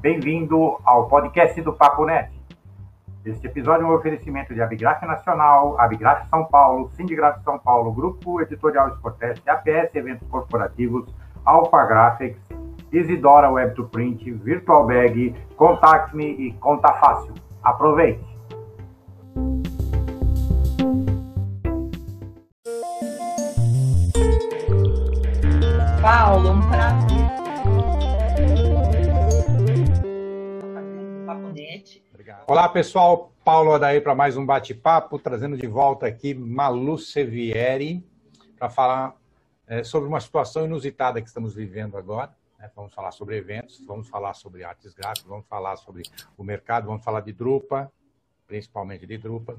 Bem-vindo ao podcast do Papo Net. Este episódio é um oferecimento de Abigraf Nacional, Abigraf São Paulo, Sindigraf São Paulo, Grupo Editorial Sportest, APS Eventos Corporativos, Alpha Graphics, Isidora Web to Print, Virtual Bag, Contact Me e Conta Fácil. Aproveite! Olá, pessoal. Paulo daí para mais um bate-papo, trazendo de volta aqui Malu Sevieri para falar é, sobre uma situação inusitada que estamos vivendo agora. Né? Vamos falar sobre eventos, vamos falar sobre artes gráficas, vamos falar sobre o mercado, vamos falar de Drupa, principalmente de Drupa.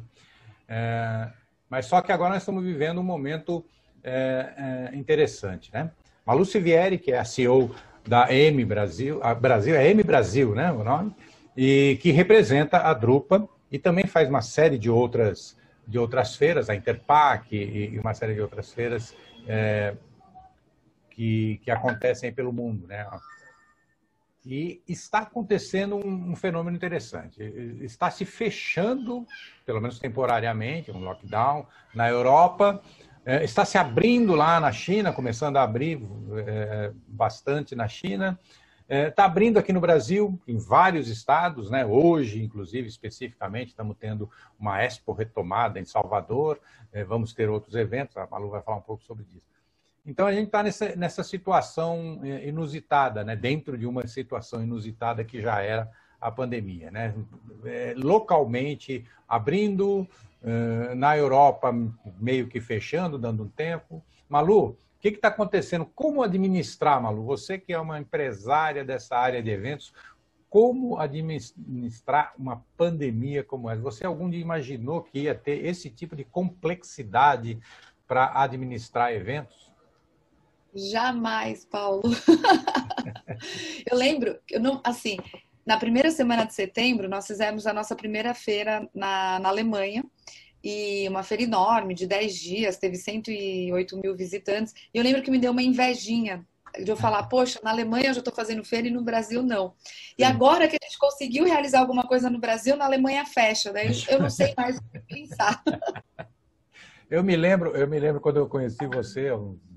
É, mas só que agora nós estamos vivendo um momento é, é interessante, né? Malu Sivieri, que é a CEO da M Brasil, a Brasil é M Brasil, né, o nome, e que representa a Drupa e também faz uma série de outras de outras feiras, a Interpac e, uma série de outras feiras é, que, que acontecem pelo mundo, né? E está acontecendo um, um, fenômeno interessante. Está se fechando, pelo menos temporariamente, um lockdown na Europa é, está se abrindo lá na China, começando a abrir é, bastante na China. Está é, abrindo aqui no Brasil, em vários estados, né? hoje, inclusive, especificamente, estamos tendo uma Expo retomada em Salvador, é, vamos ter outros eventos, a Malu vai falar um pouco sobre isso. Então, a gente está nessa, nessa situação é, inusitada, né? dentro de uma situação inusitada que já era a pandemia. Né? É, localmente, abrindo, na Europa meio que fechando, dando um tempo. Malu, o que está acontecendo? Como administrar, Malu? Você que é uma empresária dessa área de eventos, como administrar uma pandemia como essa? Você algum dia imaginou que ia ter esse tipo de complexidade para administrar eventos? Jamais, Paulo. eu lembro, eu não, assim, na primeira semana de setembro, nós fizemos a nossa primeira feira na, na Alemanha, e uma feira enorme, de 10 dias, teve 108 mil visitantes. E eu lembro que me deu uma invejinha de eu falar, poxa, na Alemanha eu já estou fazendo feira e no Brasil não. E agora que a gente conseguiu realizar alguma coisa no Brasil, na Alemanha fecha. Daí eu não sei mais o que pensar. Eu me lembro, eu me lembro quando eu conheci você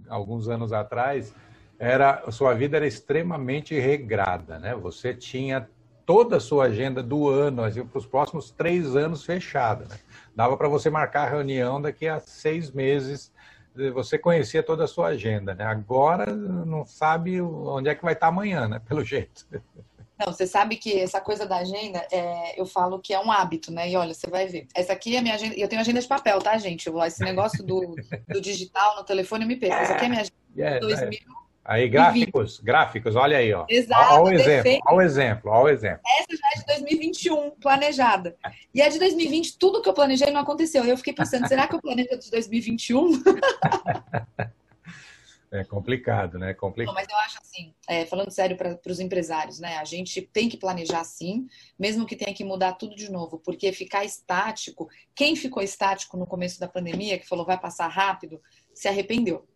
alguns anos atrás, era sua vida era extremamente regrada, né? Você tinha toda a sua agenda do ano, assim, para os próximos três anos fechada. Né? Dava para você marcar a reunião daqui a seis meses, você conhecia toda a sua agenda. Né? Agora não sabe onde é que vai estar amanhã, né? pelo jeito. Não, você sabe que essa coisa da agenda, é, eu falo que é um hábito, né? E olha, você vai ver. Essa aqui é a minha agenda. Eu tenho agenda de papel, tá, gente? Esse negócio do, do digital no telefone me perco. Essa aqui é a minha agenda yeah, 2000. Aí, gráficos, gráficos, olha aí, ó. Exato. Olha o exemplo, olha o exemplo, olha o exemplo. Essa já é de 2021, planejada. E a de 2020, tudo que eu planejei não aconteceu. Eu fiquei pensando, será que eu planejo de 2021? É complicado, né? É complicado. Não, mas eu acho assim, é, falando sério para os empresários, né? A gente tem que planejar sim, mesmo que tenha que mudar tudo de novo, porque ficar estático, quem ficou estático no começo da pandemia, que falou vai passar rápido, se arrependeu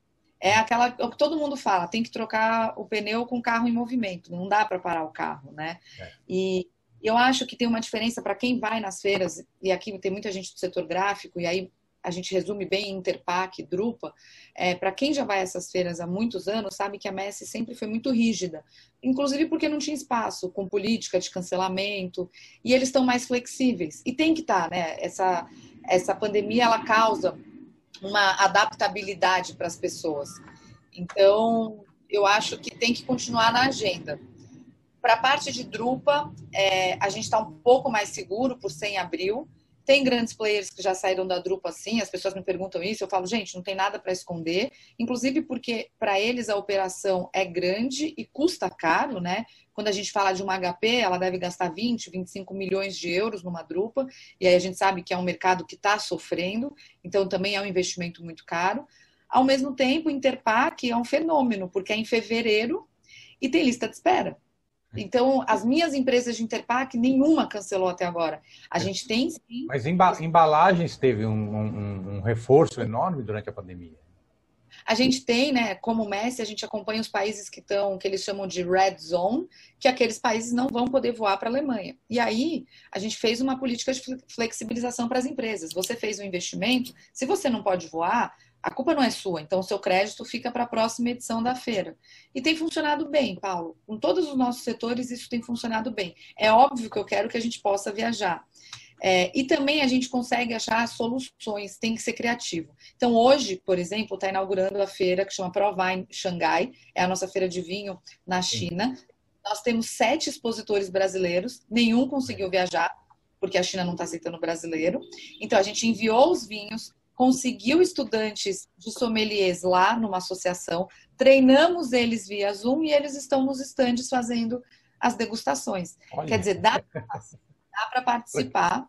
é aquela é o que todo mundo fala, tem que trocar o pneu com o carro em movimento, não dá para parar o carro, né? É. E eu acho que tem uma diferença para quem vai nas feiras, e aqui tem muita gente do setor gráfico, e aí a gente resume bem Interpac, Drupa, é, para quem já vai a essas feiras há muitos anos, sabe que a Messi sempre foi muito rígida, inclusive porque não tinha espaço com política de cancelamento, e eles estão mais flexíveis. E tem que estar, tá, né? Essa, essa pandemia, ela causa uma adaptabilidade para as pessoas. Então, eu acho que tem que continuar na agenda. Para a parte de Drupa, é, a gente está um pouco mais seguro por ser em abril. Tem grandes players que já saíram da Drupa assim, as pessoas me perguntam isso, eu falo, gente, não tem nada para esconder, inclusive porque para eles a operação é grande e custa caro, né? Quando a gente fala de uma HP, ela deve gastar 20, 25 milhões de euros numa drupa, e aí a gente sabe que é um mercado que está sofrendo, então também é um investimento muito caro. Ao mesmo tempo, Interpac é um fenômeno, porque é em fevereiro e tem lista de espera. Então, as minhas empresas de Interpac, nenhuma cancelou até agora. A gente tem sim. Mas embalagens teve um, um, um reforço enorme durante a pandemia. A gente tem, né, como Messi, a gente acompanha os países que estão, que eles chamam de red zone, que aqueles países não vão poder voar para a Alemanha. E aí, a gente fez uma política de flexibilização para as empresas. Você fez um investimento, se você não pode voar, a culpa não é sua, então o seu crédito fica para a próxima edição da feira. E tem funcionado bem, Paulo. Com todos os nossos setores, isso tem funcionado bem. É óbvio que eu quero que a gente possa viajar. É, e também a gente consegue achar soluções, tem que ser criativo. Então, hoje, por exemplo, está inaugurando a feira que chama ProVine Xangai, é a nossa feira de vinho na China. Nós temos sete expositores brasileiros, nenhum conseguiu viajar, porque a China não está aceitando brasileiro. Então, a gente enviou os vinhos, conseguiu estudantes de sommeliers lá numa associação, treinamos eles via Zoom e eles estão nos estandes fazendo as degustações. Olha. Quer dizer, dá para participar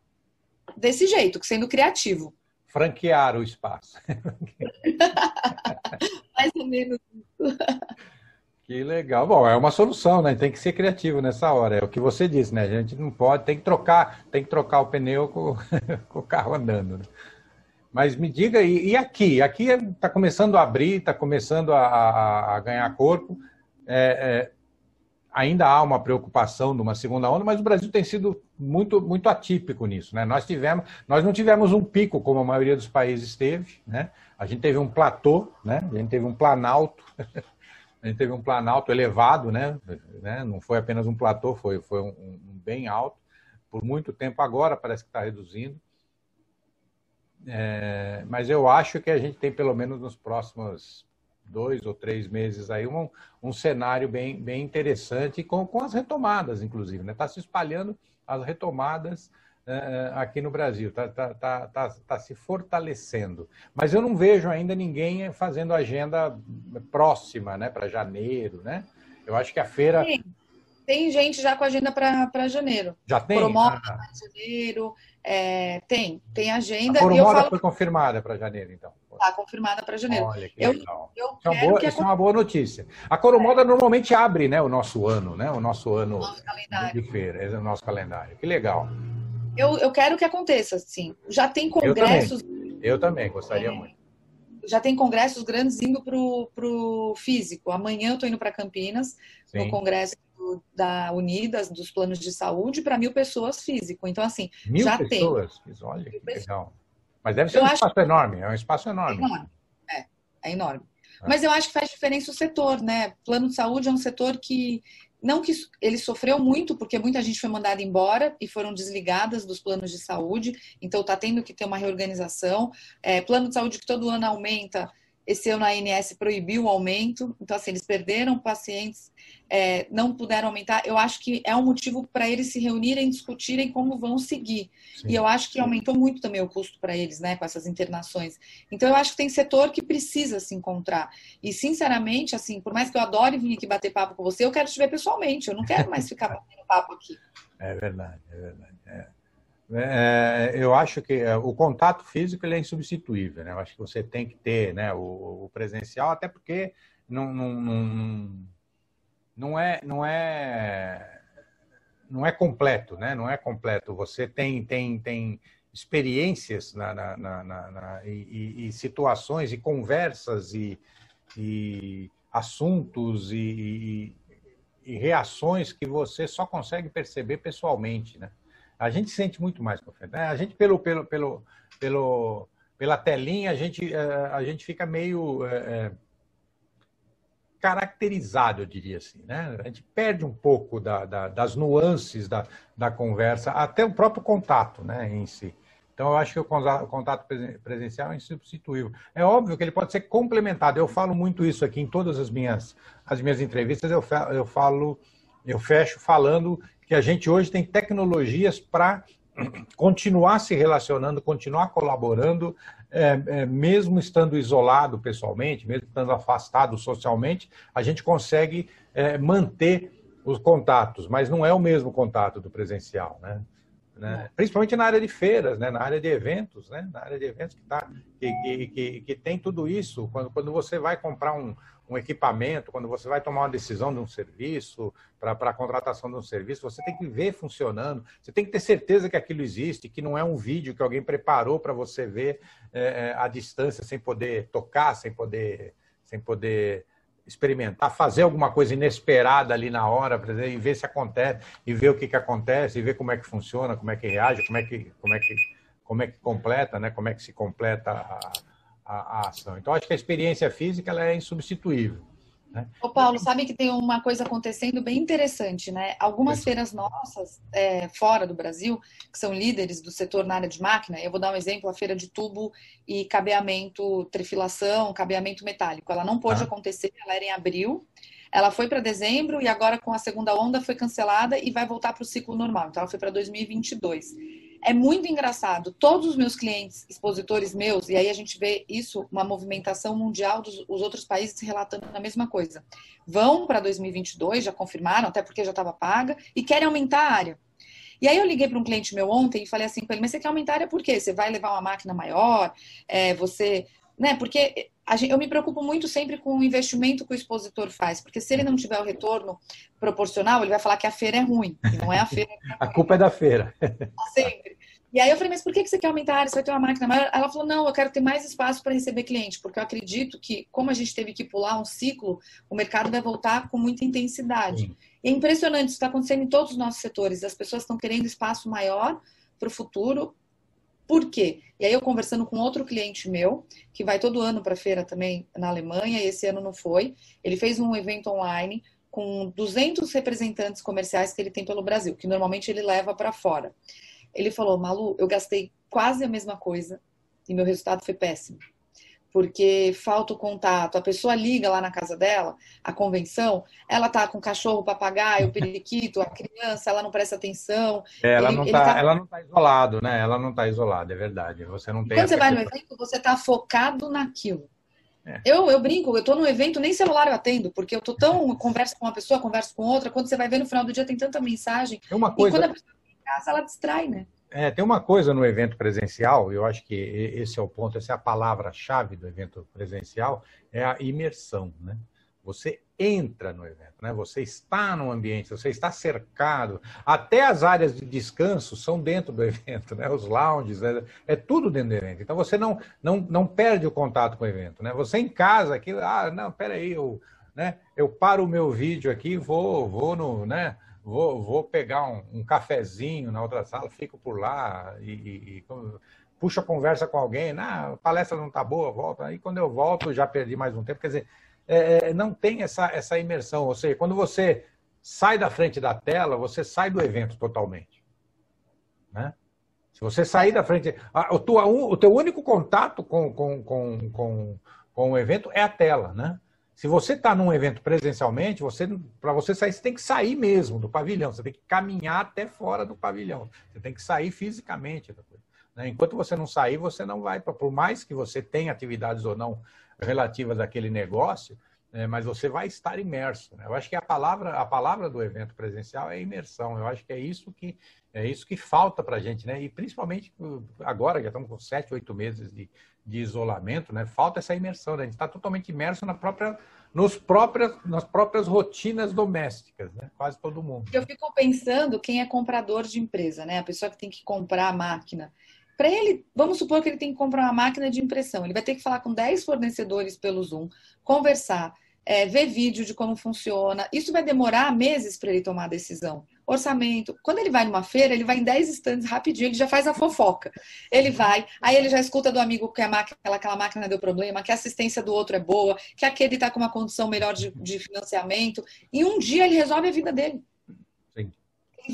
desse jeito, sendo criativo. Franquear o espaço. Mais ou menos isso. Que legal. Bom, é uma solução, né? Tem que ser criativo nessa hora. É o que você disse, né? A gente não pode, tem que trocar, tem que trocar o pneu com, com o carro andando. Né? Mas me diga, e, e aqui? Aqui está começando a abrir, está começando a, a, a, ganhar corpo. É, é, ainda há uma preocupação de uma segunda onda, mas o Brasil tem sido muito, muito atípico nisso. Né? Nós, tivemos, nós não tivemos um pico, como a maioria dos países teve. Né? A gente teve um platô, né? a gente teve um planalto. a gente teve um planalto elevado, né? né? não foi apenas um platô, foi, foi um, um bem alto. Por muito tempo agora parece que está reduzindo. É, mas eu acho que a gente tem, pelo menos nos próximos dois ou três meses, aí um, um cenário bem, bem interessante, com, com as retomadas, inclusive. Está né? Tá se espalhando as retomadas é, aqui no Brasil, está tá, tá, tá, tá se fortalecendo. Mas eu não vejo ainda ninguém fazendo agenda próxima né, para janeiro. Né? Eu acho que a feira. Sim. Tem gente já com agenda para janeiro. Já tem? Promove ah. para janeiro. É, tem, tem agenda. A Coromoda falo... foi confirmada para janeiro, então. Está confirmada para janeiro. Olha que legal. Eu, eu isso, é boa, isso é uma boa notícia. A Coromoda é. normalmente abre né, o nosso ano, né? O nosso ano nosso de feira, é o nosso calendário. Que legal. Eu, eu quero que aconteça, sim. Já tem congressos. Eu também, eu também gostaria é. muito. Já tem congressos grandes indo para o físico. Amanhã eu estou indo para Campinas, sim. no congresso da Unidas, dos planos de saúde, para mil pessoas físico. Então, assim, mil já pessoas? tem. Olha que legal. Mas deve ser eu um espaço que... enorme, é um espaço enorme. É enorme, é, é enorme. É. Mas eu acho que faz diferença o setor, né? Plano de saúde é um setor que não que ele sofreu muito, porque muita gente foi mandada embora e foram desligadas dos planos de saúde, então está tendo que ter uma reorganização. É, plano de saúde que todo ano aumenta, esse ano a ANS proibiu o aumento, então assim, eles perderam pacientes, é, não puderam aumentar. Eu acho que é um motivo para eles se reunirem, discutirem como vão seguir. Sim. E eu acho que aumentou muito também o custo para eles, né, com essas internações. Então eu acho que tem setor que precisa se encontrar. E sinceramente, assim, por mais que eu adore vir aqui bater papo com você, eu quero te ver pessoalmente. Eu não quero mais ficar batendo papo aqui. É verdade, é verdade. É. É, eu acho que é, o contato físico ele é insubstituível. Né? Eu acho que você tem que ter né, o, o presencial, até porque não, não, não, não, é, não, é, não é completo. Né? Não é completo. Você tem, tem, tem experiências na, na, na, na e, e, situações e conversas e, e assuntos e, e reações que você só consegue perceber pessoalmente. Né? A gente sente muito mais confiante. Né? A gente, pelo, pelo, pelo, pelo, pela telinha, a gente, é, a gente fica meio é, é, caracterizado, eu diria assim. Né? A gente perde um pouco da, da, das nuances da, da conversa, até o próprio contato né, em si. Então, eu acho que o contato presencial é insubstituível. É óbvio que ele pode ser complementado. Eu falo muito isso aqui em todas as minhas, as minhas entrevistas. Eu, eu falo, eu fecho falando que a gente hoje tem tecnologias para continuar se relacionando, continuar colaborando, é, é, mesmo estando isolado pessoalmente, mesmo estando afastado socialmente, a gente consegue é, manter os contatos, mas não é o mesmo contato do presencial, né? né? Principalmente na área de feiras, né? na área de eventos, né? na área de eventos que, tá, que, que, que, que tem tudo isso. Quando, quando você vai comprar um, um equipamento, quando você vai tomar uma decisão de um serviço, para a contratação de um serviço, você tem que ver funcionando, você tem que ter certeza que aquilo existe, que não é um vídeo que alguém preparou para você ver é, é, à distância, sem poder tocar, sem poder sem poder experimentar, fazer alguma coisa inesperada ali na hora, e ver se acontece, e ver o que, que acontece, e ver como é que funciona, como é que reage, como é que, como é que, como é que completa, né? como é que se completa a, a, a ação. Então, acho que a experiência física ela é insubstituível. Né? Ô Paulo, sabe que tem uma coisa acontecendo bem interessante, né? Algumas feiras nossas, é, fora do Brasil, que são líderes do setor na área de máquina, eu vou dar um exemplo, a feira de tubo e cabeamento, trefilação, cabeamento metálico. Ela não pôde ah. acontecer, ela era em abril, ela foi para dezembro e agora com a segunda onda foi cancelada e vai voltar para o ciclo normal. Então ela foi para 2022. É muito engraçado. Todos os meus clientes, expositores meus, e aí a gente vê isso, uma movimentação mundial dos os outros países relatando a mesma coisa. Vão para 2022, já confirmaram, até porque já estava paga, e querem aumentar a área. E aí eu liguei para um cliente meu ontem e falei assim para ele, mas você quer aumentar a área por quê? Você vai levar uma máquina maior? É, você né? Porque gente, eu me preocupo muito sempre com o investimento que o expositor faz, porque se ele não tiver o retorno proporcional, ele vai falar que a feira é ruim, que não é a feira. a culpa é da feira. sempre. E aí eu falei, mas por que você quer aumentar a área? Você vai ter uma máquina maior? Ela falou, não, eu quero ter mais espaço para receber cliente, porque eu acredito que, como a gente teve que pular um ciclo, o mercado vai voltar com muita intensidade. Sim. E é impressionante, isso está acontecendo em todos os nossos setores. As pessoas estão querendo espaço maior para o futuro, por quê? E aí eu conversando com outro cliente meu, que vai todo ano para feira também na Alemanha, e esse ano não foi. Ele fez um evento online com 200 representantes comerciais que ele tem pelo Brasil, que normalmente ele leva para fora. Ele falou, Malu, eu gastei quase a mesma coisa e meu resultado foi péssimo porque falta o contato. A pessoa liga lá na casa dela, a convenção, ela tá com o cachorro, o papagaio, o periquito, a criança, ela não presta atenção. É, ela, ele, não tá, tá... ela não tá isolado, né? Ela não tá isolada, é verdade. Você não tem. Quando você vai no evento, você tá focado naquilo. É. Eu, eu brinco, eu tô no evento, nem celular eu atendo, porque eu tô tão, converso com uma pessoa, converso com outra, quando você vai ver no final do dia tem tanta mensagem. É uma coisa... E quando a pessoa tá em casa, ela distrai, né? É, tem uma coisa no evento presencial, eu acho que esse é o ponto, essa é a palavra-chave do evento presencial, é a imersão, né? Você entra no evento, né? Você está no ambiente, você está cercado. Até as áreas de descanso são dentro do evento, né? Os lounges, é, é tudo dentro do evento. Então você não, não, não perde o contato com o evento, né? Você em casa, aqui, ah, não, peraí, eu, né? Eu paro o meu vídeo aqui, vou, vou no, né? Vou, vou pegar um, um cafezinho na outra sala, fico por lá e, e, e puxo a conversa com alguém, na a palestra não está boa, volta. Aí quando eu volto, já perdi mais um tempo. Quer dizer, é, é, não tem essa, essa imersão. Ou seja, quando você sai da frente da tela, você sai do evento totalmente. Né? Se você sair da frente. A, o, tua, o teu único contato com, com, com, com, com o evento é a tela, né? Se você está num evento presencialmente, você para você sair, você tem que sair mesmo do pavilhão, você tem que caminhar até fora do pavilhão, você tem que sair fisicamente. Né? Enquanto você não sair, você não vai, por mais que você tenha atividades ou não relativas àquele negócio, né? mas você vai estar imerso. Né? Eu acho que a palavra, a palavra do evento presencial é imersão. Eu acho que é isso que é isso que falta para a gente, né? E principalmente agora, já estamos com sete, oito meses de, de isolamento, né? Falta essa imersão, né? A gente está totalmente imerso na própria, nos próprias, nas próprias rotinas domésticas, né? Quase todo mundo. Eu fico pensando quem é comprador de empresa, né? A pessoa que tem que comprar a máquina. Para ele, vamos supor que ele tem que comprar uma máquina de impressão. Ele vai ter que falar com 10 fornecedores pelo Zoom, conversar, é, ver vídeo de como funciona. Isso vai demorar meses para ele tomar a decisão orçamento. Quando ele vai numa feira, ele vai em 10 estantes rapidinho, ele já faz a fofoca. Ele vai, aí ele já escuta do amigo que a máquina, aquela máquina deu problema, que a assistência do outro é boa, que aquele está com uma condição melhor de, de financiamento. E um dia ele resolve a vida dele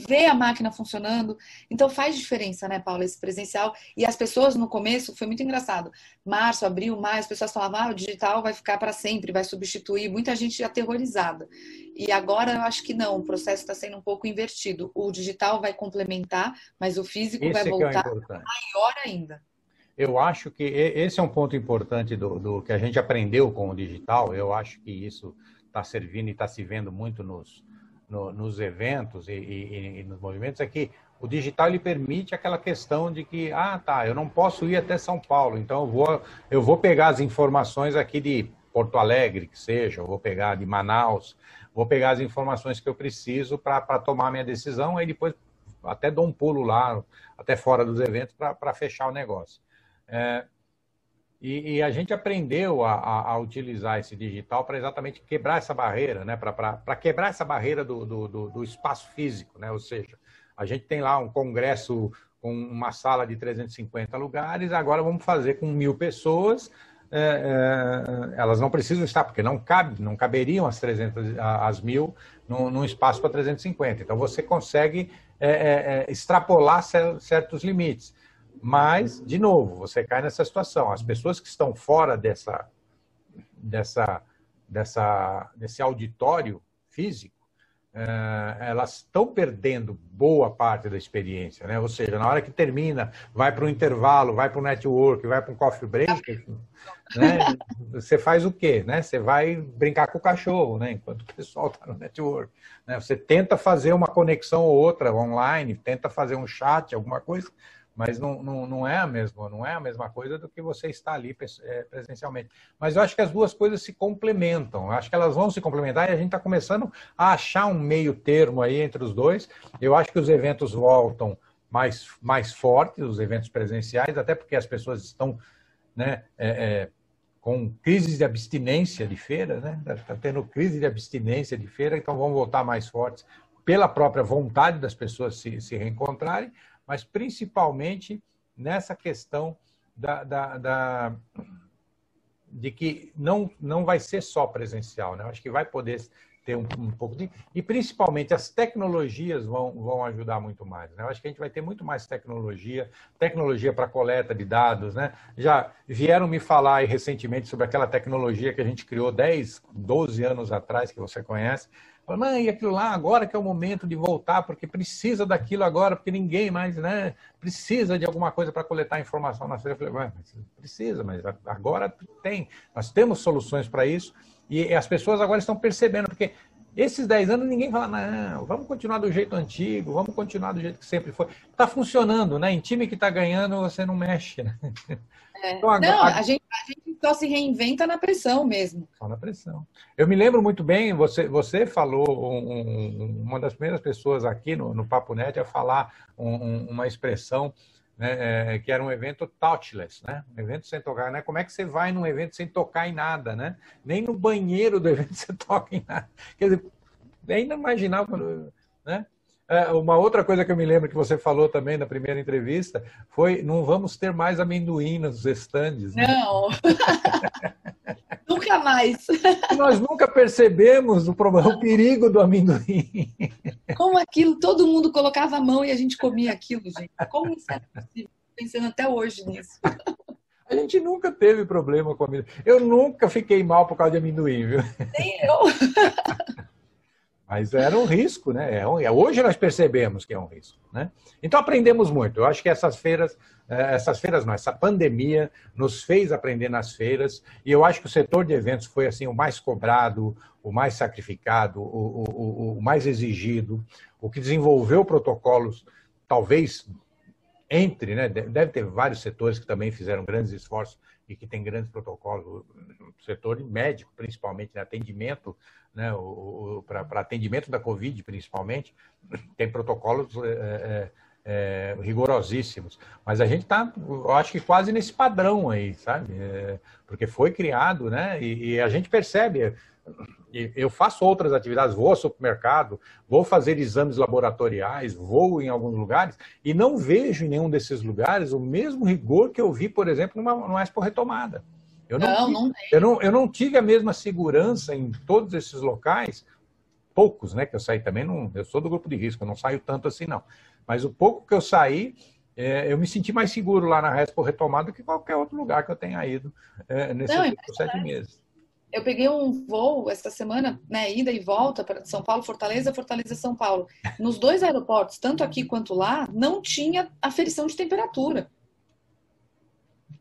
ver a máquina funcionando. Então faz diferença, né, Paula, esse presencial. E as pessoas no começo, foi muito engraçado. Março, abril, maio, as pessoas falavam, ah, o digital vai ficar para sempre, vai substituir. Muita gente aterrorizada. E agora eu acho que não, o processo está sendo um pouco invertido. O digital vai complementar, mas o físico esse vai é voltar é maior ainda. Eu acho que esse é um ponto importante do, do que a gente aprendeu com o digital. Eu acho que isso está servindo e está se vendo muito nos, no, nos eventos e, e, e, nos movimentos é que o digital ele permite aquela questão de que, ah, tá, eu não posso ir até São Paulo, então eu vou, eu vou pegar as informações aqui de Porto Alegre, que seja, eu vou pegar de Manaus, vou pegar as informações que eu preciso para tomar minha decisão, aí depois até dou um pulo lá, até fora dos eventos, para fechar o negócio. É, E, e a gente aprendeu a, a, a utilizar esse digital para exatamente quebrar essa barreira, né? para quebrar essa barreira do, do, do, do espaço físico. Né? Ou seja, a gente tem lá um congresso com uma sala de 350 lugares, agora vamos fazer com mil pessoas. É, é, elas não precisam estar, porque não cabe, não caberiam as 300, as mil num, espaço para 350. Então você consegue é, é, é, extrapolar certos limites. Mas, de novo, você cai nessa situação. As pessoas que estão fora dessa, dessa, dessa, desse auditório físico, eh, elas estão perdendo boa parte da experiência, né? Ou seja, na hora que termina, vai para o intervalo, vai para o network, vai para um coffee break, né? Você faz o quê, né? Você vai brincar com o cachorro, né? Enquanto o pessoal está no network. Né? Você tenta fazer uma conexão ou outra online, tenta fazer um chat, alguma coisa, mas não, não, não é a mesma, não é a mesma coisa do que você está ali é, presencialmente. Mas eu acho que as duas coisas se complementam, eu acho que elas vão se complementar e a gente está começando a achar um meio termo aí entre os dois. Eu acho que os eventos voltam mais, mais fortes, os eventos presenciais, até porque as pessoas estão né, é, é, com crises de abstinência de feira, né? Está tendo crise de abstinência de feira, então vão voltar mais fortes pela própria vontade das pessoas se, se reencontrarem, mas principalmente nessa questão da, da, da, de que não, não vai ser só presencial, né? Acho que vai poder ter um, um, pouco de. E principalmente as tecnologias vão, vão ajudar muito mais. Né? Acho que a gente vai ter muito mais tecnologia, tecnologia para coleta de dados. Né? Já vieram me falar aí recentemente sobre aquela tecnologia que a gente criou 10, 12 anos atrás, que você conhece, Falou, e aquilo lá agora que é o momento de voltar, porque precisa daquilo agora, porque ninguém mais né, precisa de alguma coisa para coletar informação na. Eu falei, mas precisa, mas agora tem. Nós temos soluções para isso e as pessoas agora estão percebendo, porque esses 10 anos ninguém fala, não, vamos continuar do jeito antigo, vamos continuar do jeito que sempre foi. Está funcionando, né? Em time que está ganhando, você não mexe, né? É. Então, agora, não, a gente, a gente só se reinventa na pressão mesmo. Só na pressão. Eu me lembro muito bem, você, você falou, um, uma das primeiras pessoas aqui no, no Papo Net a falar um, uma expressão né, é, que era um evento touchless, né? Um evento sem tocar, né? Como é que você vai num evento sem tocar em nada, né? Nem no banheiro do evento você toca em nada. Quer dizer, nem imaginava, né? É, uma outra coisa que eu me lembro que você falou também na primeira entrevista foi não vamos ter mais amendoim nos estandes. Né? Não. nunca mais. Nós nunca percebemos o, problema, o perigo do amendoim. Como aquilo, todo mundo colocava a mão e a gente comia aquilo, gente. Como isso é possível? Pensando até hoje nisso. A gente nunca teve problema com amendoim. Eu nunca fiquei mal por causa de amendoim, viu? Nem eu. Mas era um risco, né? É é, hoje nós percebemos que é um risco, né? Então aprendemos muito. Eu acho que essas feiras, é, essas feiras não, essa pandemia nos fez aprender nas feiras e eu acho que o setor de eventos foi assim o mais cobrado, o mais sacrificado, o, o, o mais exigido, o que desenvolveu protocolos, talvez entre, né? Deve ter vários setores que também fizeram grandes esforços e que tem grandes protocolos, setor médico, principalmente, né? atendimento, né? para atendimento da Covid, principalmente, tem protocolos é, é, é, rigorosíssimos. Mas a gente está, eu acho que quase nesse padrão aí, sabe? É, porque foi criado, né? E, e, a gente percebe. Eu faço outras atividades, vou ao supermercado, vou fazer exames laboratoriais, vou em alguns lugares e não vejo em nenhum desses lugares o mesmo rigor que eu vi, por exemplo, numa, numa Expo Retomada. Eu não, não, tive, não eu, não, eu não tive a mesma segurança em todos esses locais, poucos, né? Que eu saí também, não, eu sou do grupo de risco, eu não saio tanto assim, não. Mas o pouco que eu saí, é, eu me senti mais seguro lá na Respo Retomada do que qualquer outro lugar que eu tenha ido é, nesses não, sete meses. Eu peguei um voo essa semana, né, ida e volta para São Paulo, Fortaleza, Fortaleza, São Paulo. Nos dois aeroportos, tanto aqui quanto lá, não tinha aferição de temperatura.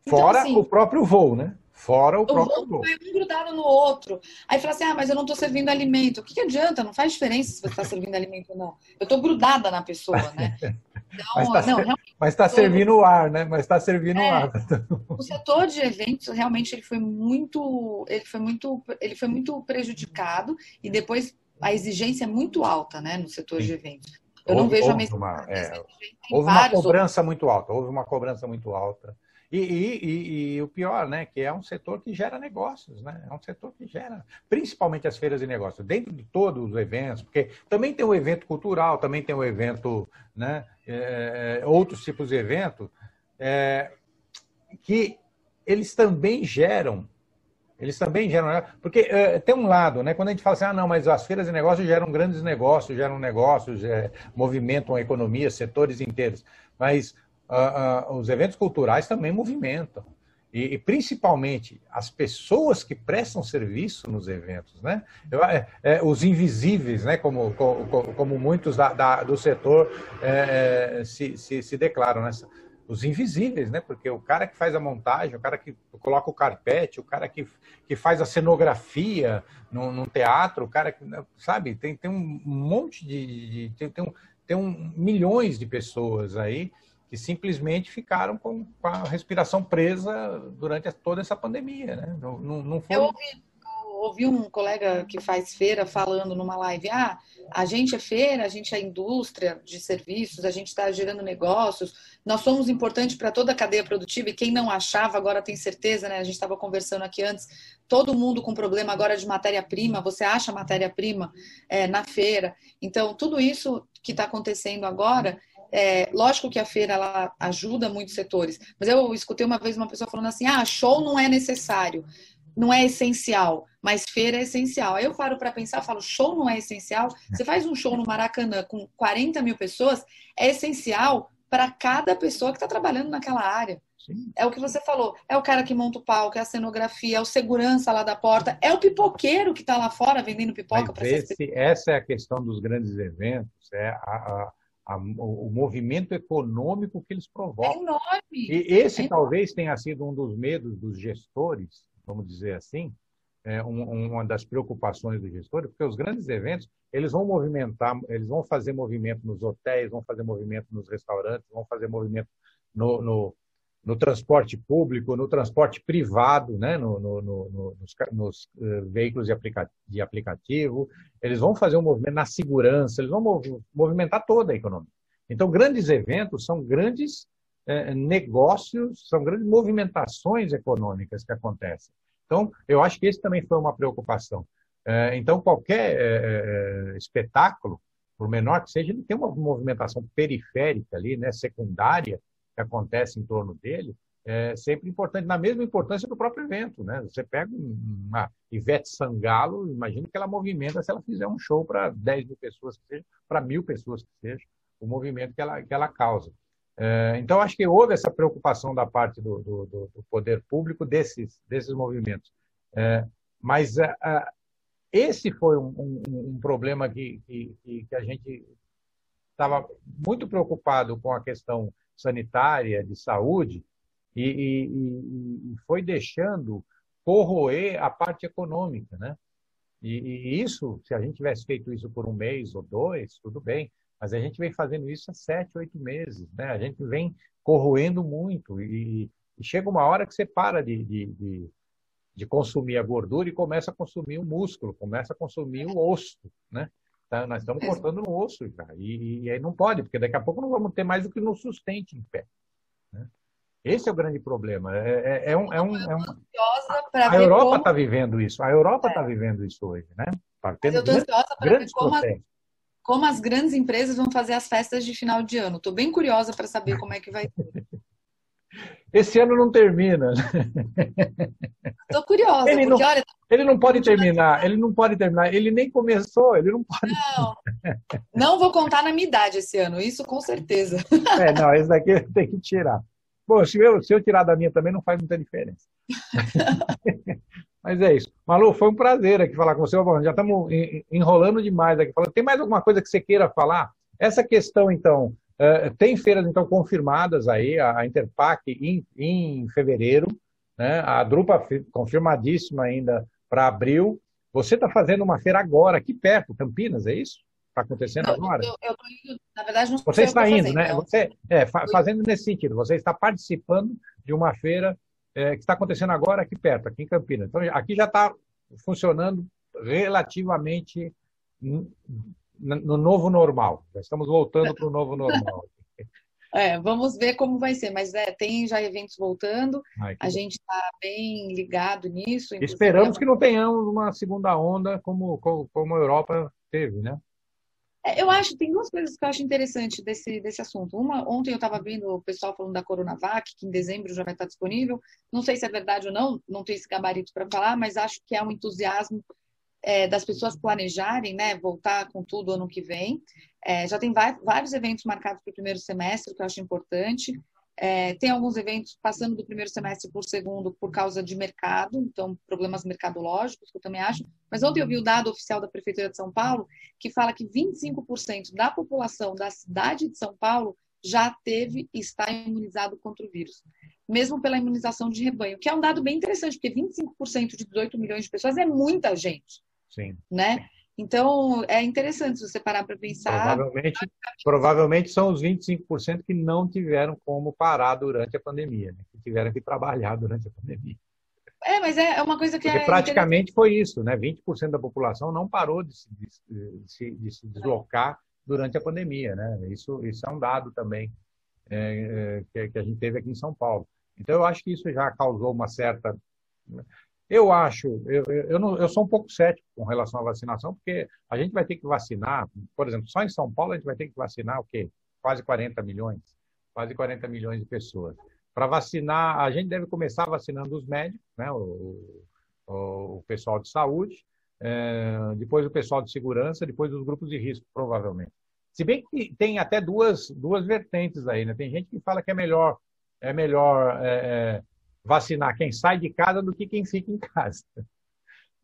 Então, Fora então, assim, o próprio voo, né? Fora o, o próprio voo. Foi um grudado no outro. Aí fala assim: ah, mas eu não estou servindo alimento. O que, que adianta? Não faz diferença se você está servindo alimento ou não. Eu estou grudada na pessoa, né? Então, mas está ser... servindo o ar, né? Mas está servindo o é, ar. O setor de eventos realmente ele foi muito, ele foi muito, ele foi muito prejudicado e depois a exigência é muito alta, né, no setor Sim. de eventos. Eu houve, não vejo a mesma. Uma, é, houve uma cobrança outros. muito alta. Houve uma cobrança muito alta. E, e, e, o pior, né, que é um setor que gera negócios, né? É um setor que gera, principalmente as feiras de negócios, dentro de todos os eventos, porque também tem o evento cultural, também tem o evento, né, é outros tipos de evento, é, que eles também geram eles também geram. Né? Porque é, tem um lado, né? Quando a gente fala assim, ah, não, mas as feiras de negócios geram grandes negócios, geram negócios, é, movimentam a economia, setores inteiros. Mas os eventos culturais também movimentam. E, e, principalmente as pessoas que prestam serviço nos eventos, né? Eu, é, é, os invisíveis, né? Como, como, como muitos da, da, do setor é, se, se, se declaram. Né? os invisíveis, né? Porque o cara que faz a montagem, o cara que coloca o carpete, o cara que, que faz a cenografia no, no teatro, o cara que, sabe, tem, tem um monte de. de tem, tem, um, tem um, milhões de pessoas aí que simplesmente ficaram com, com a respiração presa durante toda essa pandemia, né? Não, não, foi... Eu ouvi ouvi um colega que faz feira falando numa live: ah, a gente é feira, a gente é indústria de serviços, a gente está gerando negócios, nós somos importantes para toda a cadeia produtiva e quem não achava agora tem certeza, né? A gente estava conversando aqui antes, todo mundo com problema agora de matéria-prima, você acha matéria-prima é, na feira. Então, tudo isso que está acontecendo agora. É, lógico que a feira ela ajuda muitos setores, mas eu escutei uma vez uma pessoa falando assim: ah, show não é necessário não é essencial, mas feira é essencial. Aí eu paro para pensar, falo, show não é essencial? Você faz um show no Maracanã com 40 mil pessoas, é essencial para cada pessoa que está trabalhando naquela área. Sim. É o que você falou, é o cara que monta o palco, é a cenografia, é o segurança lá da porta, é o pipoqueiro que está lá fora vendendo pipoca para Essa é a questão dos grandes eventos, é a, a, a, o movimento econômico que eles provocam. É enorme. E esse é talvez tenha sido um dos medos dos gestores vamos dizer assim, é uma das preocupações do gestor, porque os grandes eventos, eles vão movimentar, eles vão fazer movimento nos hotéis, vão fazer movimento nos restaurantes, vão fazer movimento no, no, no transporte público, no transporte privado, né? no, no, nos, nos uh, veículos de, aplica de aplicativo, eles vão fazer um movimento na segurança, eles vão movimentar toda a economia. Então, grandes eventos são grandes é, negócios, são grandes movimentações econômicas que acontecem. Então, eu acho que esse também foi uma preocupação. É, então, qualquer é, espetáculo, por menor que seja, ele tem uma movimentação periférica ali, né, secundária, que acontece em torno dele, é sempre importante, na mesma importância do próprio evento. Né? Você pega uma Ivete Sangalo, imagina que ela movimenta se ela fizer um show para 10 mil pessoas que seja, para mil pessoas que seja, o movimento que ela, que ela causa. É, então, acho que houve essa preocupação da parte do, do, do poder público desses, desses movimentos. É, mas é, esse foi um, um, um problema que, que, que, a gente estava muito preocupado com a questão sanitária, de saúde, e, e, e foi deixando corroer a parte econômica, né? E, e, isso, se a gente tivesse feito isso por um mês ou dois, tudo bem. Mas a gente vem fazendo isso há sete, oito meses, né? A gente vem corroendo muito e, e chega uma hora que você para de, de, de, de, consumir a gordura e começa a consumir o músculo, começa a consumir o osso, né? Tá, nós estamos cortando no osso já. E, e, aí não pode, porque daqui a pouco não vamos ter mais o que nos sustente em pé. Né? Esse é o grande problema. É, é, é um, é um, é um... A Europa está como... vivendo isso. A Europa está é. vivendo isso hoje, né? Tá tendo eu estou ansiosa para ver como, a, como as grandes empresas vão fazer as festas de final de ano. Estou bem curiosa para saber como é que vai ser. Esse ano não termina. Estou curiosa. Ele, porque, não, olha, ele não pode terminar. Ele não pode terminar. Ele nem começou. Ele não pode. Não, não vou contar na minha idade esse ano. Isso com certeza. É, não. Esse daqui tem que tirar. Bom, se eu, se eu tirar da minha também não faz muita diferença. Mas é isso. Malu, foi um prazer aqui falar com você. Já estamos enrolando demais aqui. Tem mais alguma coisa que você queira falar? Essa questão, então, tem feiras então confirmadas aí, a Interpac em, em fevereiro, né? a Drupa confirmadíssima ainda para abril. Você está fazendo uma feira agora, aqui perto, Campinas, é isso? Está acontecendo não, agora? Eu, eu indo, na verdade, não Você está indo, fazer, né? Então. Você, é, fazendo nesse sentido. Você está participando de uma feira é, que está acontecendo agora aqui perto, aqui em Campinas. Então, aqui já está funcionando relativamente no novo normal. Já estamos voltando para o novo normal. É, vamos ver como vai ser, mas é, tem já eventos voltando, Ai, a bom. gente está bem ligado nisso. Esperamos que não tenhamos uma segunda onda como, como, como a Europa teve, né? É, eu acho, tem duas coisas que eu acho interessante desse, desse assunto. Uma, ontem eu estava vendo o pessoal falando da Coronavac, que em dezembro já vai estar disponível. Não sei se é verdade ou não, não tenho esse gabarito para falar, mas acho que é um entusiasmo é, das pessoas planejarem, né, voltar com tudo ano que vem. É, já tem vários eventos marcados para o primeiro semestre, que eu acho importante. É, tem alguns eventos passando do primeiro semestre para o segundo por causa de mercado, então problemas mercadológicos, que eu também acho. Mas ontem eu vi o dado oficial da Prefeitura de São Paulo, que fala que 25% da população da cidade de São Paulo já teve e está imunizado contra o vírus, mesmo pela imunização de rebanho, que é um dado bem interessante, porque 25% de 18 milhões de pessoas é muita gente. Sim. Né? Então, é interessante você parar para pensar. Provavelmente, provavelmente são os 25% que não tiveram como parar durante a pandemia, né? que tiveram que trabalhar durante a pandemia. É, mas é, é uma coisa que Porque é. Praticamente foi isso, né? 20% da população não parou de se, de se, de se deslocar durante a pandemia, né? Isso, isso é um dado também é, é, que a gente teve aqui em São Paulo. Então, eu acho que isso já causou uma certa eu acho, eu, eu, não, eu sou um pouco cético com relação à vacinação, porque a gente vai ter que vacinar, por exemplo, só em São Paulo a gente vai ter que vacinar o quê? Quase 40 milhões, quase 40 milhões de pessoas. Para vacinar, a gente deve começar vacinando os médicos, né, o, o, o pessoal de saúde, é, depois o pessoal de segurança, depois os grupos de risco, provavelmente. Se bem que tem até duas, duas vertentes aí, né? Tem gente que fala que é melhor, é melhor é, vacinar quem sai de casa do que quem fica em casa.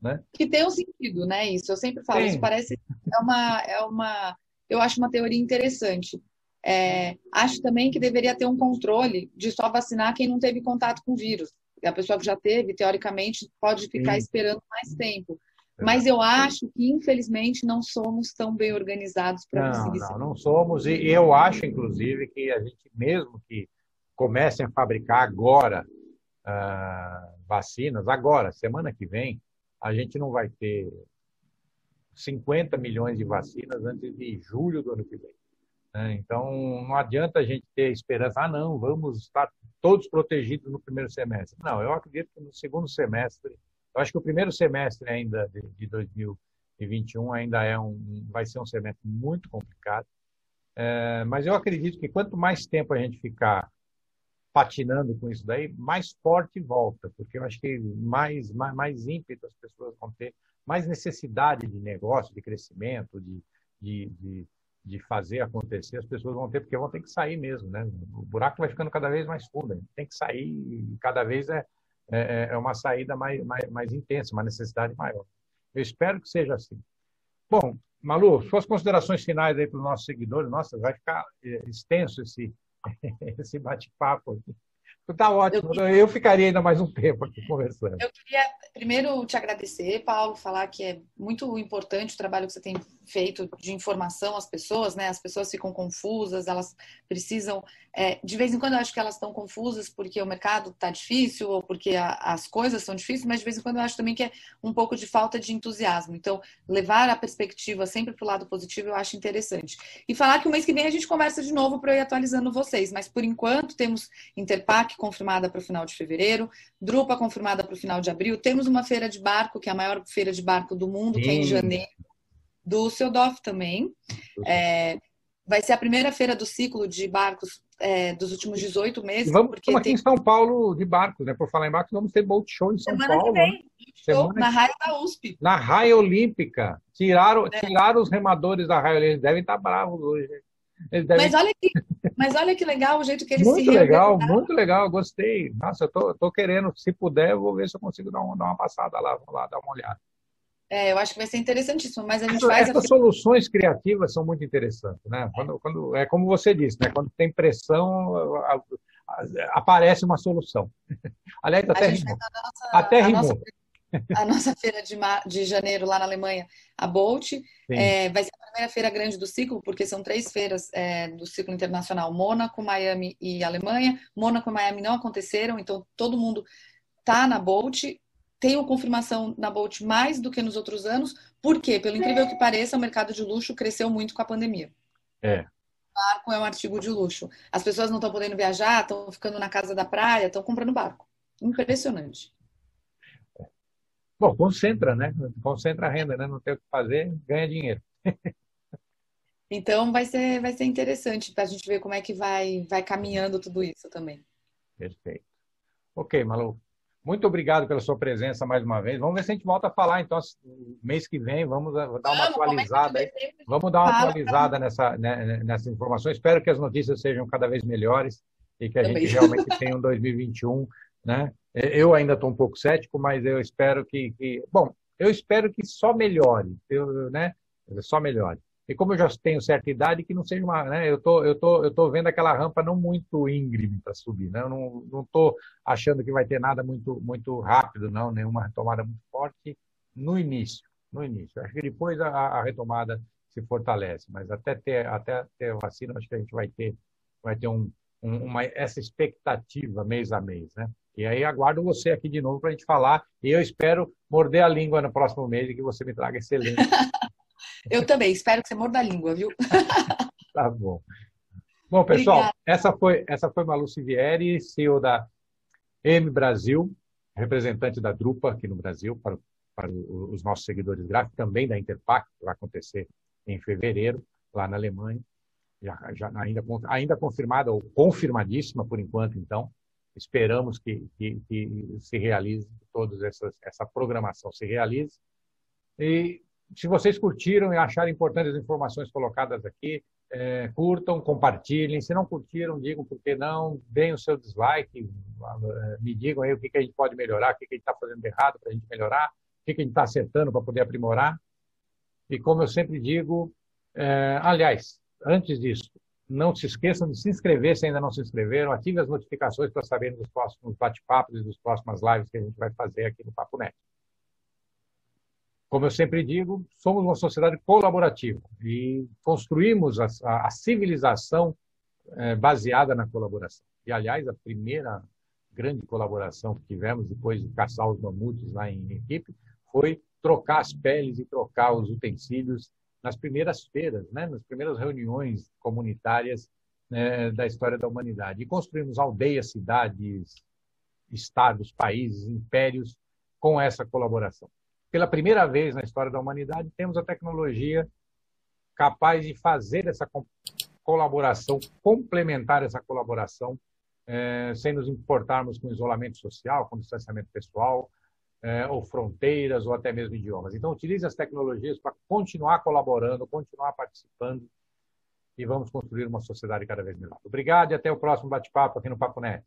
Né? Que tem um sentido, né? Isso eu sempre falo. Isso parece é uma, é uma, eu acho uma teoria interessante. É, acho também que deveria ter um controle de só vacinar quem não teve contato com o vírus. A pessoa que já teve, teoricamente, pode ficar Sim. esperando mais tempo. Mas eu acho que, infelizmente, não somos tão bem organizados para conseguir Não, não somos. E eu acho, inclusive, que a gente, mesmo que comece a fabricar agora uh, vacinas. Agora, semana que vem, a gente não vai ter 50 milhões de vacinas antes de julho do ano que vem. Né? Então, não adianta a gente ter esperança, ah, não, vamos estar todos protegidos no primeiro semestre. Não, eu acredito que no segundo semestre, eu acho que o primeiro semestre ainda de, de 2021 ainda é um, vai ser um semestre muito complicado. É, mas eu acredito que quanto mais tempo a gente ficar patinando com isso daí, mais forte volta, porque eu acho que mais, mais, mais ímpeto as pessoas vão ter, mais necessidade de negócio, de crescimento, de, de, de, de fazer acontecer, as pessoas vão ter, porque vão ter que sair mesmo, né? O buraco vai ficando cada vez mais fundo, tem que sair e cada vez é, é, é uma saída mais, mais, mais intensa, uma necessidade maior. Eu espero que seja assim. Bom, Malu, suas considerações finais aí para os nossos seguidores, nossa, vai ficar é, extenso esse, esse bate-papo aqui. Tá ótimo. Eu, eu, ficaria ainda mais um tempo aqui conversando. Eu queria primeiro te agradecer, Paulo, falar que é muito importante o trabalho que você tem feito de informação às pessoas, né? As pessoas ficam confusas, elas precisam. É, de vez em quando eu acho que elas estão confusas porque o mercado está difícil ou porque a, as coisas são difíceis, mas de vez em quando eu acho também que é um pouco de falta de entusiasmo. Então, levar a perspectiva sempre para o lado positivo eu acho interessante. E falar que o mês que vem a gente conversa de novo para eu ir atualizando vocês, mas por enquanto temos Interpac confirmada para o final de fevereiro, Drupa confirmada para o final de abril, temos uma feira de barco, que é a maior feira de barco do mundo, Sim. que é em janeiro do Seudorf também. É, vai ser a primeira feira do ciclo de barcos é, dos últimos 18 meses. E vamos porque aqui tem... em São Paulo de barcos, né? Por falar em barcos, vamos ter boat show em São Semana Paulo. Que vem, né? show na raia da USP. Na raia olímpica. Tiraram, é. tiraram os remadores da raia olímpica. Eles devem estar bravos hoje. Devem... Mas, olha que, mas olha que legal o jeito que eles muito se Muito legal, muito legal. Gostei. Nossa, eu tô, tô querendo, se puder, eu vou ver se eu consigo dar, um, dar uma passada lá. Vou lá dar uma olhada. É, eu acho que vai ser interessantíssimo, mas a gente Essas, faz... Essas a... soluções criativas são muito interessantes, né? Quando, quando, é como você disse, né? Quando tem pressão, a, a, aparece uma solução. Aliás, até rimou. Nossa, até rimou. Nossa, a nossa feira de, de janeiro lá na Alemanha, a Bolt, é, vai ser a primeira feira grande do ciclo, porque são três feiras é, do ciclo internacional, Mônaco, Miami e Alemanha. Mônaco e Miami não aconteceram, então todo mundo tá na Bolt tenho confirmação na Bolt mais do que nos outros anos, porque, pelo incrível que pareça, o mercado de luxo cresceu muito com a pandemia. É. barco é um artigo de luxo. As pessoas não estão podendo viajar, estão ficando na casa da praia, estão comprando barco. Impressionante. Bom, concentra, né? Concentra a renda, né? Não tem o que fazer, ganha dinheiro. Então vai ser, vai ser interessante para a gente ver como é que vai, vai caminhando tudo isso também. Perfeito. Ok, Malu. Muito obrigado pela sua presença mais uma vez. Vamos ver se a gente volta a falar, então, mês que vem, vamos dar uma vamos, atualizada aí. Vamos dar uma atualizada nessa, né, né, nessas informações. Espero que as notícias sejam cada vez melhores e que a Também. gente realmente tenha um 2021, né? Eu ainda estou um pouco cético, mas eu espero que, que, bom, eu espero que só melhore, eu, né? Só melhore. E como eu já tenho certa idade, que não seja uma, né? Eu tô, eu tô, eu tô vendo aquela rampa não muito íngreme para subir, né? Eu não, não tô achando que vai ter nada muito, muito rápido, não, nenhuma retomada muito forte no início, no início. Acho que depois a, a retomada se fortalece, mas até ter, até ter vacina, acho que a gente vai ter, vai ter um, um, uma, essa expectativa mês a mês, né? E aí aguardo você aqui de novo para a gente falar. E eu espero morder a língua no próximo mês e que você me traga excelente Eu também, espero que você morda a língua, viu? tá bom. Bom, pessoal, essa foi, essa foi Malu Sivieri, CEO da M Brasil, representante da Drupa aqui no Brasil, para, para os nossos seguidores gráficos, também da Interpac, que vai acontecer em fevereiro, lá na Alemanha. Já, já ainda, ainda confirmada, ou confirmadíssima por enquanto, então. Esperamos que, que, que se realize, toda essa programação se realize. E se vocês curtiram e acharam importantes as informações colocadas aqui, é, curtam, compartilhem. Se não curtiram, digam por que não, deem o seu dislike, me digam aí o que, que a gente pode melhorar, o que, que a gente está fazendo errado para a gente melhorar, o que, que a gente está acertando para poder aprimorar. E como eu sempre digo, é, aliás, antes disso, não se esqueçam de se inscrever se ainda não se inscreveram, ative as notificações para saberem dos próximos bate-papos e das próximas lives que a gente vai fazer aqui no Papo Net. Como eu sempre digo, somos uma sociedade colaborativa e construímos a, a, a civilização é, baseada na colaboração. E, aliás, a primeira grande colaboração que tivemos depois de caçar os mamutes lá em equipe foi trocar as peles e trocar os utensílios nas primeiras feiras, né, nas primeiras reuniões comunitárias né, da história da humanidade. E construímos aldeias, cidades, estados, países, impérios com essa colaboração pela primeira vez na história da humanidade, temos a tecnologia capaz de fazer essa colaboração, complementar essa colaboração, é, sem nos importarmos com isolamento social, com distanciamento pessoal, é, ou fronteiras, ou até mesmo idiomas. Então, utilize as tecnologias para continuar colaborando, continuar participando e vamos construir uma sociedade cada vez melhor. Obrigado e até o próximo bate-papo aqui no Papo Net.